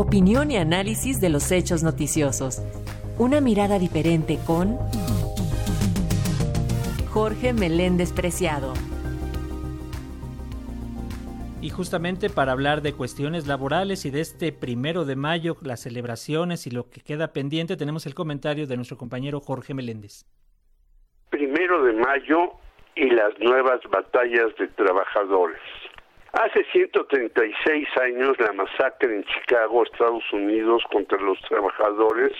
Opinión y análisis de los hechos noticiosos. Una mirada diferente con Jorge Meléndez Preciado. Y justamente para hablar de cuestiones laborales y de este primero de mayo, las celebraciones y lo que queda pendiente, tenemos el comentario de nuestro compañero Jorge Meléndez. Primero de mayo y las nuevas batallas de trabajadores. Hace 136 años la masacre en Chicago, Estados Unidos, contra los trabajadores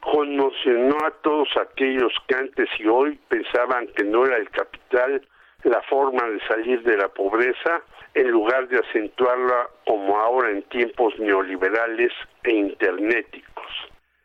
conmocionó a todos aquellos que antes y hoy pensaban que no era el capital la forma de salir de la pobreza en lugar de acentuarla como ahora en tiempos neoliberales e internéticos.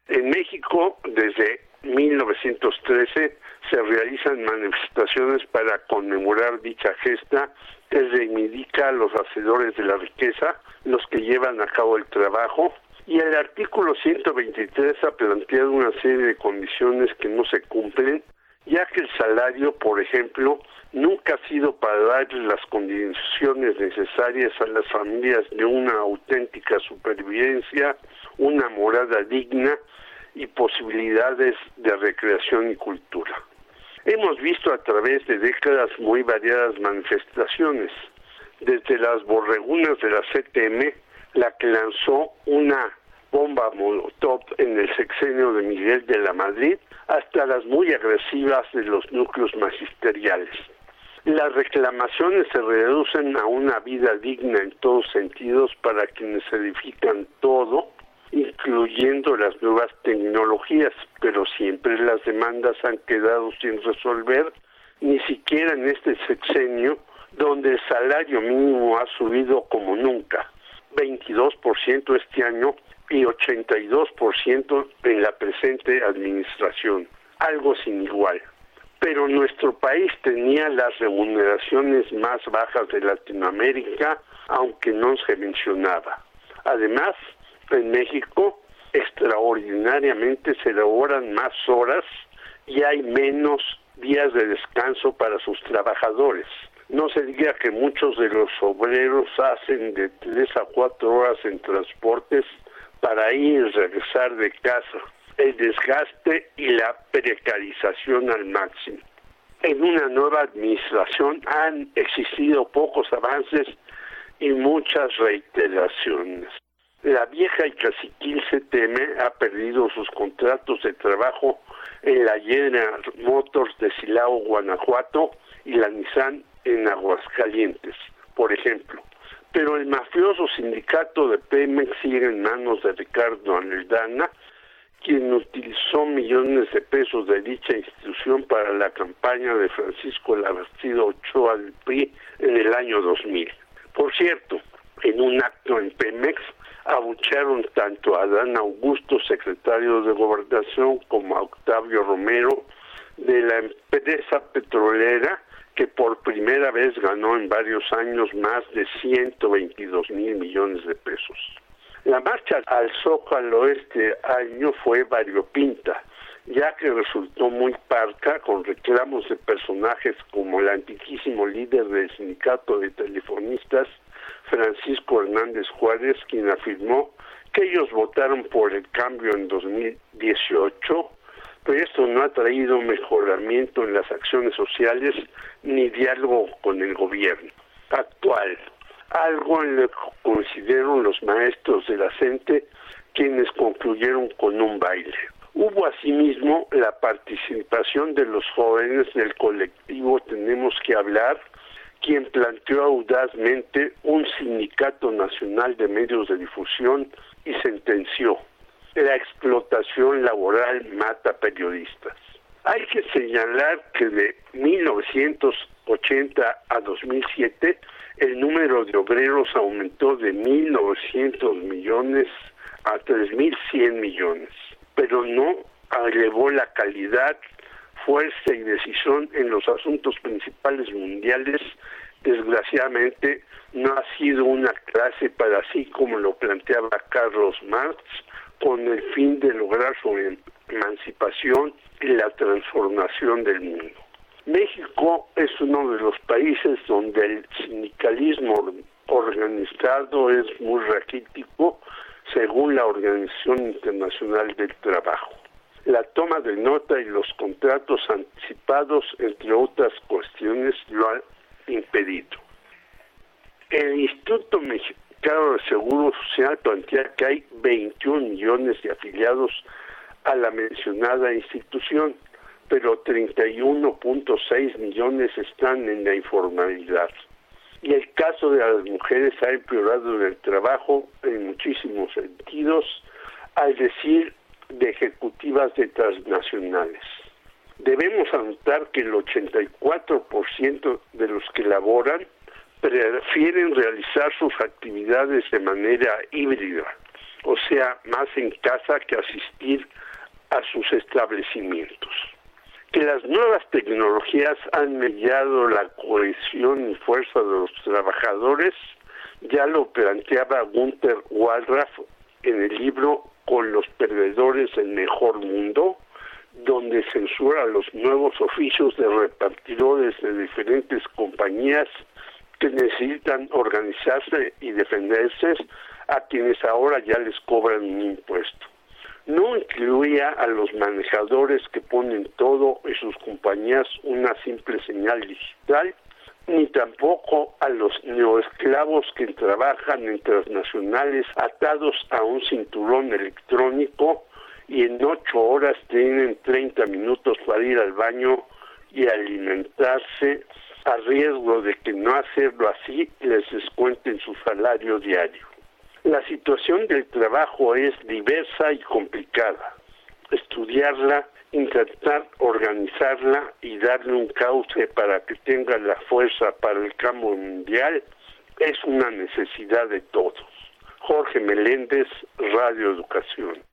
En México, desde 1913, se realizan manifestaciones para conmemorar dicha gesta que reivindica a los hacedores de la riqueza, los que llevan a cabo el trabajo, y el artículo 123 ha planteado una serie de condiciones que no se cumplen, ya que el salario, por ejemplo, nunca ha sido para darle las condiciones necesarias a las familias de una auténtica supervivencia, una morada digna y posibilidades de recreación y cultura. Hemos visto a través de décadas muy variadas manifestaciones, desde las borregunas de la CTM, la que lanzó una bomba Molotov en el sexenio de Miguel de la Madrid, hasta las muy agresivas de los núcleos magisteriales. Las reclamaciones se reducen a una vida digna en todos sentidos para quienes edifican todo, incluyendo las nuevas tecnologías, pero siempre las demandas han quedado sin resolver, ni siquiera en este sexenio, donde el salario mínimo ha subido como nunca, 22% este año y 82% en la presente administración, algo sin igual. Pero nuestro país tenía las remuneraciones más bajas de Latinoamérica, aunque no se mencionaba. Además, en México extraordinariamente se elaboran más horas y hay menos días de descanso para sus trabajadores. No se diga que muchos de los obreros hacen de tres a cuatro horas en transportes para ir y regresar de casa. El desgaste y la precarización al máximo. En una nueva administración han existido pocos avances y muchas reiteraciones. La vieja y caciquil CTM ha perdido sus contratos de trabajo en la General Motors de Silao, Guanajuato, y la Nissan en Aguascalientes, por ejemplo. Pero el mafioso sindicato de Pemex sigue en manos de Ricardo Anildana, quien utilizó millones de pesos de dicha institución para la campaña de Francisco Labastido Ochoa del PRI en el año 2000. Por cierto, en un acto en Pemex, abucharon tanto a Adán Augusto, secretario de Gobernación, como a Octavio Romero de la empresa petrolera que por primera vez ganó en varios años más de 122 mil millones de pesos. La marcha al Zócalo este año fue variopinta, ya que resultó muy parca con reclamos de personajes como el antiquísimo líder del sindicato de telefonistas, Francisco Hernández Juárez, quien afirmó que ellos votaron por el cambio en 2018, pero esto no ha traído mejoramiento en las acciones sociales ni diálogo con el gobierno actual. Algo en lo que los maestros de la CENTE quienes concluyeron con un baile. Hubo asimismo la participación de los jóvenes del colectivo Tenemos que hablar, quien planteó audazmente un sindicato nacional de medios de difusión y sentenció, la explotación laboral mata periodistas. Hay que señalar que de 1980 a 2007 el número de obreros aumentó de 1.900 millones a 3.100 millones, pero no elevó la calidad fuerza y decisión en los asuntos principales mundiales, desgraciadamente no ha sido una clase para así como lo planteaba Carlos Marx, con el fin de lograr su emancipación y la transformación del mundo. México es uno de los países donde el sindicalismo organizado es muy raquítico, según la Organización Internacional del Trabajo. La toma de nota y los contratos anticipados, entre otras cuestiones, lo han impedido. El Instituto Mexicano de Seguro Social plantea que hay 21 millones de afiliados a la mencionada institución, pero 31.6 millones están en la informalidad. Y el caso de las mujeres ha empeorado en el trabajo en muchísimos sentidos, al decir de ejecutivas de transnacionales. Debemos anotar que el 84% de los que laboran prefieren realizar sus actividades de manera híbrida, o sea, más en casa que asistir a sus establecimientos. Que las nuevas tecnologías han mediado la cohesión y fuerza de los trabajadores, ya lo planteaba Gunther Wallraff en el libro Con los perdedores del mejor mundo, donde censura los nuevos oficios de repartidores de diferentes compañías que necesitan organizarse y defenderse a quienes ahora ya les cobran un impuesto. No incluía a los manejadores que ponen todo en sus compañías una simple señal digital, ni tampoco a los neoesclavos que trabajan en transnacionales atados a un cinturón electrónico y en ocho horas tienen 30 minutos para ir al baño y alimentarse a riesgo de que no hacerlo así les descuenten su salario diario. La situación del trabajo es diversa y complicada. Estudiarla, intentar organizarla y darle un cauce para que tenga la fuerza para el cambio mundial es una necesidad de todos. Jorge Meléndez, Radio Educación.